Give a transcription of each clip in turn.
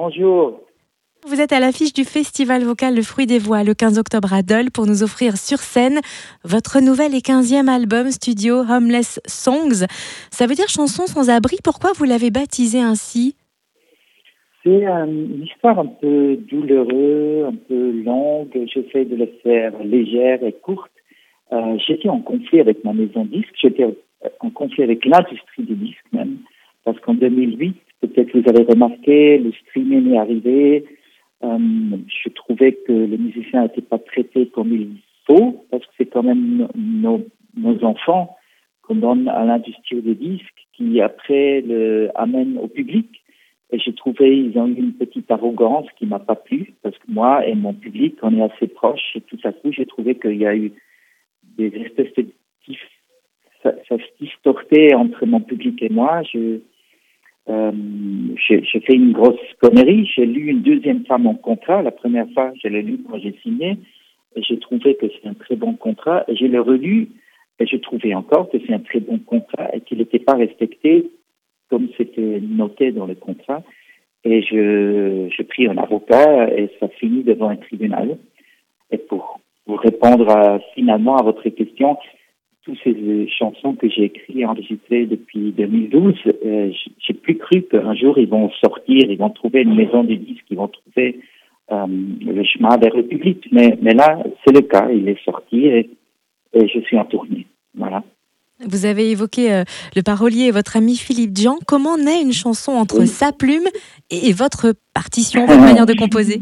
Bonjour. Vous êtes à l'affiche du festival vocal Le Fruit des Voix le 15 octobre à Dole pour nous offrir sur scène votre nouvel et 15e album studio Homeless Songs. Ça veut dire chanson sans abri. Pourquoi vous l'avez baptisé ainsi? C'est euh, une histoire un peu douloureuse, un peu longue. J'essaie de la faire légère et courte. Euh, j'étais en conflit avec ma maison disque. J'étais en conflit avec l'industrie du disque même. Parce qu'en 2008, peut-être vous avez remarqué, le streaming est arrivé. Euh, je trouvais que les musiciens n'étaient pas traités comme il faut, parce que c'est quand même nos, nos enfants qu'on donne à l'industrie des disques, qui après le amène au public. Et j'ai trouvé ils ont eu une petite arrogance qui m'a pas plu, parce que moi et mon public, on est assez proches, et tout à coup, j'ai trouvé qu'il y a eu des espèces de ça, ça se distortait entre mon public et moi. Je, euh, j'ai fait une grosse connerie. J'ai lu une deuxième fois mon contrat. La première fois, je l'ai lu quand j'ai signé. Et j'ai trouvé que c'est un très bon contrat. Et j'ai le relu. Et j'ai trouvé encore que c'est un très bon contrat et qu'il n'était pas respecté comme c'était noté dans le contrat. Et je, je pris un avocat et ça finit devant un tribunal. Et pour, pour répondre finalement à votre question, toutes ces chansons que j'ai écrites et enregistrées depuis 2012, euh, j'ai plus cru qu'un jour ils vont sortir, ils vont trouver une maison de disques, ils vont trouver euh, le chemin vers le public. Mais, mais là, c'est le cas, il est sorti et, je suis en tournée. Voilà. Vous avez évoqué euh, le parolier et votre ami Philippe Jean. Comment naît une chanson entre sa plume et, votre partition, votre manière de composer?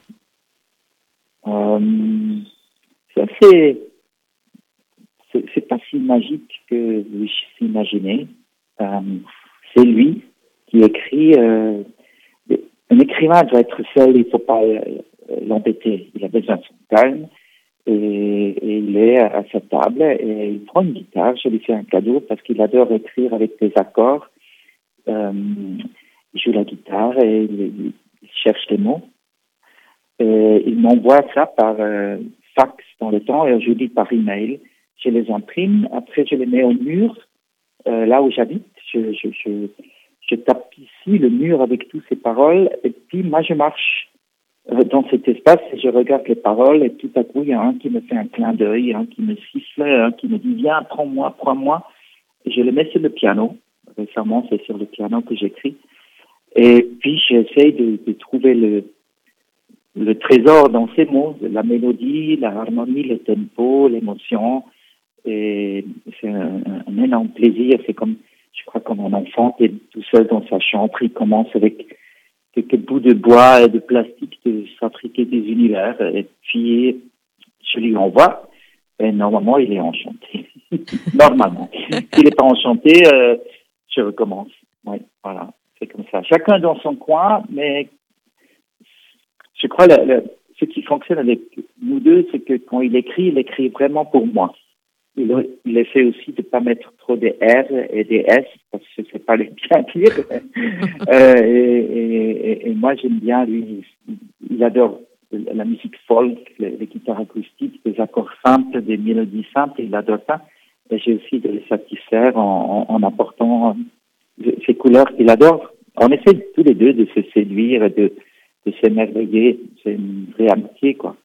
C'est assez c'est pas si magique que vous imaginez. Euh, c'est lui qui écrit. Euh, un écrivain doit être seul, il ne faut pas euh, l'embêter. Il a besoin de son calme et, il est à sa table et il prend une guitare. Je lui fais un cadeau parce qu'il adore écrire avec des accords. il joue la guitare et il, cherche les mots. Et il m'envoie ça par fax dans le temps et je dis par email je les imprime, après je les mets au mur, euh, là où j'habite, je, je, je, je, tape ici le mur avec toutes ces paroles, et puis moi je marche euh, dans cet espace et je regarde les paroles, et tout à coup il y a un qui me fait un clin d'œil, un qui me siffle, un qui me dit viens, prends-moi, prends-moi, et je le mets sur le piano. Récemment, c'est sur le piano que j'écris. Et puis j'essaie de, de trouver le, le trésor dans ces mots, la mélodie, la harmonie, le tempo, l'émotion, c'est un, un, énorme plaisir. C'est comme, je crois, comme un enfant qui est tout seul dans sa chambre, il commence avec quelques bouts de bois et de plastique de fabriquer des univers. Et puis, je lui envoie. Et normalement, il est enchanté. normalement. S'il n'est pas enchanté, euh, je recommence. Oui, voilà. C'est comme ça. Chacun dans son coin, mais je crois que ce qui fonctionne avec nous deux, c'est que quand il écrit, il écrit vraiment pour moi il, il essaie aussi de pas mettre trop des R et des S parce que c'est pas les bien dire. euh, et, et, et, moi j'aime bien lui, il adore la musique folk, les, les, guitares acoustiques, des accords simples, des mélodies simples, il adore ça. Et j'ai aussi de le satisfaire en, en, en apportant ces couleurs qu'il adore. On essaie tous les deux de se séduire de, de s'émerveiller. C'est une vraie amitié, quoi.